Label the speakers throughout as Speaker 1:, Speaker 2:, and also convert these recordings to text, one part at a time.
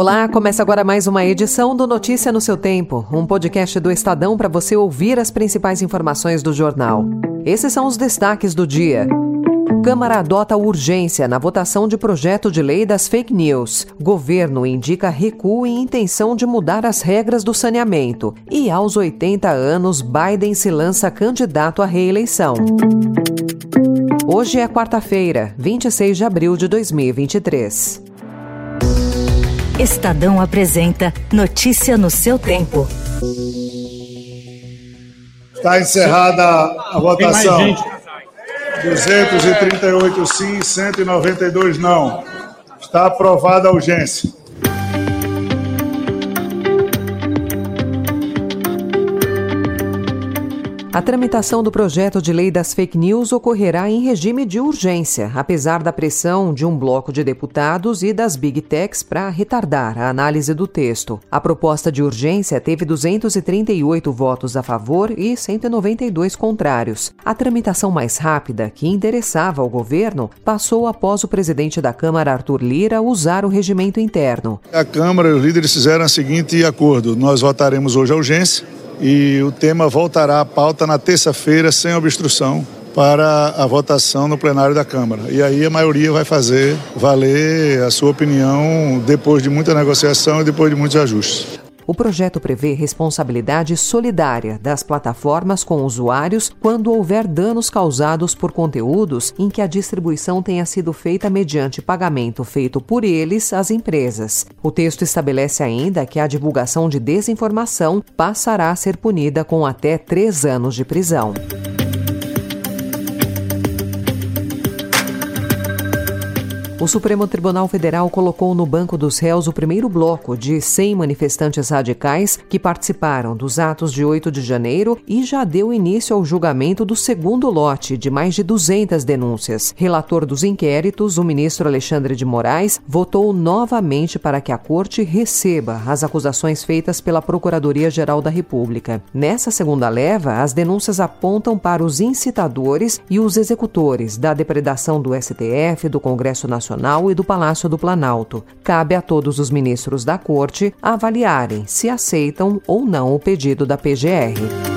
Speaker 1: Olá, começa agora mais uma edição do Notícia no seu Tempo, um podcast do Estadão para você ouvir as principais informações do jornal. Esses são os destaques do dia. Câmara adota urgência na votação de projeto de lei das fake news. Governo indica recuo e intenção de mudar as regras do saneamento. E aos 80 anos, Biden se lança candidato à reeleição. Hoje é quarta-feira, 26 de abril de 2023.
Speaker 2: Estadão apresenta Notícia no seu tempo.
Speaker 3: Está encerrada a votação. 238 sim, 192 não. Está aprovada a urgência.
Speaker 1: A tramitação do projeto de lei das fake news ocorrerá em regime de urgência, apesar da pressão de um bloco de deputados e das big techs para retardar a análise do texto. A proposta de urgência teve 238 votos a favor e 192 contrários. A tramitação mais rápida, que interessava ao governo, passou após o presidente da Câmara, Arthur Lira, usar o regimento interno.
Speaker 3: A Câmara e os líderes fizeram o seguinte acordo: nós votaremos hoje a urgência e o tema voltará à pauta na terça-feira, sem obstrução, para a votação no plenário da Câmara. E aí a maioria vai fazer valer a sua opinião depois de muita negociação e depois de muitos ajustes.
Speaker 1: O projeto prevê responsabilidade solidária das plataformas com usuários quando houver danos causados por conteúdos em que a distribuição tenha sido feita mediante pagamento feito por eles às empresas. O texto estabelece ainda que a divulgação de desinformação passará a ser punida com até três anos de prisão. O Supremo Tribunal Federal colocou no banco dos réus o primeiro bloco de 100 manifestantes radicais que participaram dos atos de 8 de janeiro e já deu início ao julgamento do segundo lote de mais de 200 denúncias. Relator dos inquéritos, o ministro Alexandre de Moraes votou novamente para que a corte receba as acusações feitas pela Procuradoria-Geral da República. Nessa segunda leva, as denúncias apontam para os incitadores e os executores da depredação do STF, do Congresso Nacional Nacional e do Palácio do Planalto. Cabe a todos os ministros da Corte avaliarem se aceitam ou não o pedido da PGR.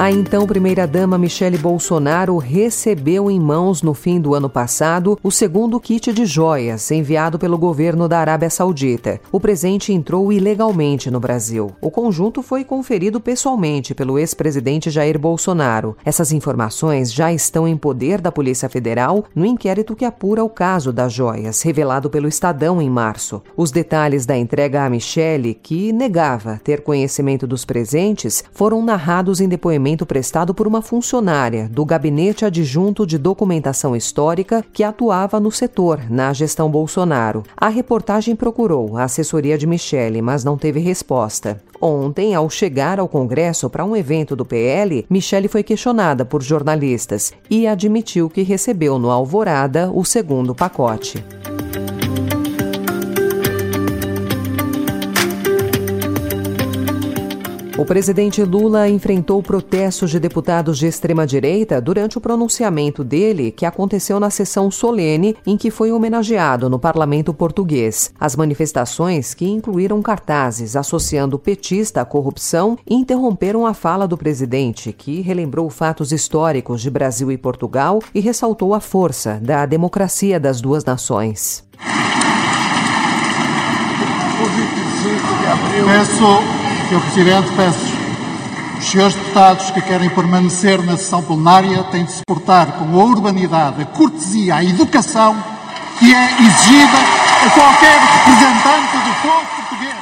Speaker 1: A então primeira-dama Michele Bolsonaro recebeu em mãos no fim do ano passado o segundo kit de joias enviado pelo governo da Arábia Saudita. O presente entrou ilegalmente no Brasil. O conjunto foi conferido pessoalmente pelo ex-presidente Jair Bolsonaro. Essas informações já estão em poder da Polícia Federal no inquérito que apura o caso das joias, revelado pelo Estadão em março. Os detalhes da entrega a Michele, que negava ter conhecimento dos presentes, foram narrados em depoimento depoimento prestado por uma funcionária do Gabinete Adjunto de Documentação Histórica que atuava no setor na gestão Bolsonaro. A reportagem procurou a assessoria de Michele, mas não teve resposta. Ontem, ao chegar ao Congresso para um evento do PL, Michele foi questionada por jornalistas e admitiu que recebeu no Alvorada o segundo pacote. O presidente Lula enfrentou protestos de deputados de extrema-direita durante o pronunciamento dele, que aconteceu na sessão solene em que foi homenageado no parlamento português. As manifestações, que incluíram cartazes associando o petista à corrupção, interromperam a fala do presidente, que relembrou fatos históricos de Brasil e Portugal e ressaltou a força da democracia das duas nações.
Speaker 4: Peço Sr. Presidente, peço os senhores deputados que querem permanecer na sessão plenária têm de se portar com a urbanidade, a cortesia, a educação que é exigida a qualquer representante do povo português.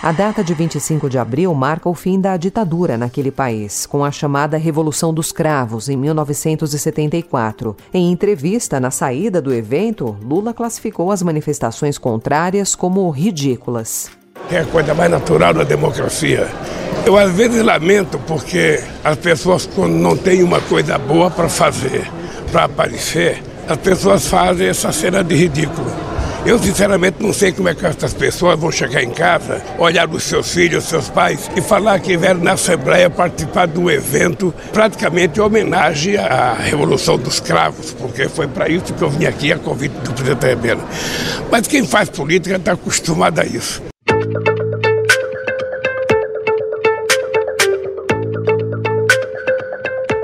Speaker 1: A data de 25 de abril marca o fim da ditadura naquele país, com a chamada Revolução dos Cravos, em 1974. Em entrevista na saída do evento, Lula classificou as manifestações contrárias como ridículas
Speaker 5: que é a coisa mais natural da democracia. Eu às vezes lamento porque as pessoas, quando não têm uma coisa boa para fazer, para aparecer, as pessoas fazem essa cena de ridículo. Eu, sinceramente, não sei como é que essas pessoas vão chegar em casa, olhar os seus filhos, os seus pais e falar que vieram na Assembleia participar de um evento praticamente em homenagem à Revolução dos Cravos, porque foi para isso que eu vim aqui a convite do presidente Rebelo. Mas quem faz política está acostumado a isso.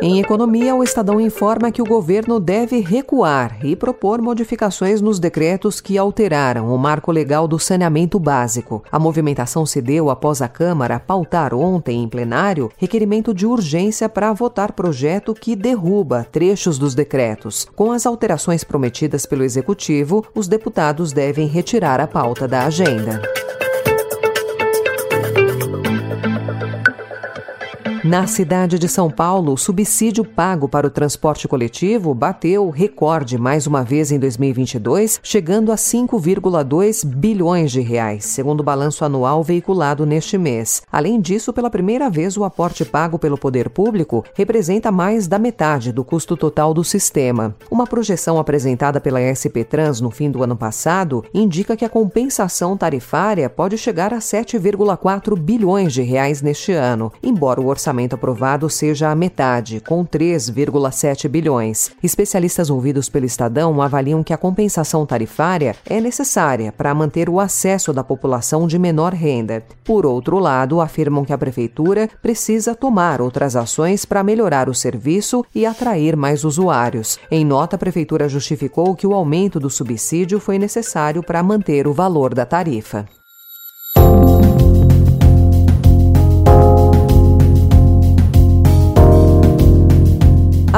Speaker 1: Em economia, o Estadão informa que o governo deve recuar e propor modificações nos decretos que alteraram o marco legal do saneamento básico. A movimentação se deu após a Câmara pautar ontem em plenário requerimento de urgência para votar projeto que derruba trechos dos decretos. Com as alterações prometidas pelo Executivo, os deputados devem retirar a pauta da agenda. Na cidade de São Paulo, o subsídio pago para o transporte coletivo bateu recorde mais uma vez em 2022, chegando a 5,2 bilhões de reais, segundo o balanço anual veiculado neste mês. Além disso, pela primeira vez, o aporte pago pelo poder público representa mais da metade do custo total do sistema. Uma projeção apresentada pela SP Trans no fim do ano passado indica que a compensação tarifária pode chegar a 7,4 bilhões de reais neste ano, embora o orçamento orçamento aprovado seja a metade, com 3,7 bilhões. Especialistas ouvidos pelo Estadão avaliam que a compensação tarifária é necessária para manter o acesso da população de menor renda. Por outro lado, afirmam que a Prefeitura precisa tomar outras ações para melhorar o serviço e atrair mais usuários. Em nota, a Prefeitura justificou que o aumento do subsídio foi necessário para manter o valor da tarifa.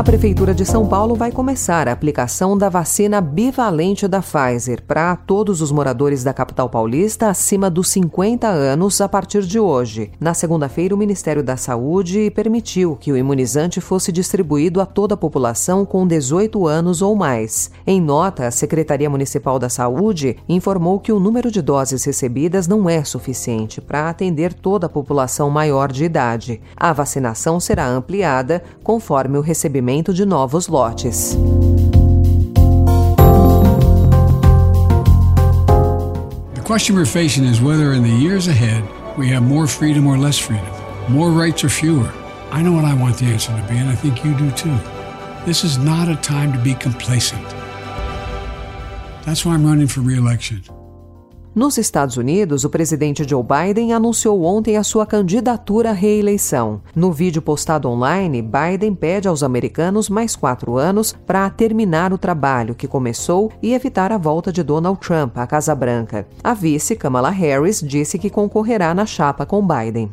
Speaker 1: Prefeitura de São Paulo vai começar a aplicação da vacina bivalente da Pfizer para todos os moradores da capital paulista acima dos 50 anos a partir de hoje. Na segunda-feira, o Ministério da Saúde permitiu que o imunizante fosse distribuído a toda a população com 18 anos ou mais. Em nota, a Secretaria Municipal da Saúde informou que o número de doses recebidas não é suficiente para atender toda a população maior de idade. A vacinação será ampliada conforme o recebimento desenvolvimento de novos lotes.
Speaker 6: The question we're facing is whether in the years ahead we have more freedom or less freedom, more rights or fewer. I know what I want the answer to be, and I think you do too. This is not a time to be complacent. That's why I'm running for re election.
Speaker 1: Nos Estados Unidos, o presidente Joe Biden anunciou ontem a sua candidatura à reeleição. No vídeo postado online, Biden pede aos americanos mais quatro anos para terminar o trabalho que começou e evitar a volta de Donald Trump à Casa Branca. A vice, Kamala Harris, disse que concorrerá na chapa com Biden.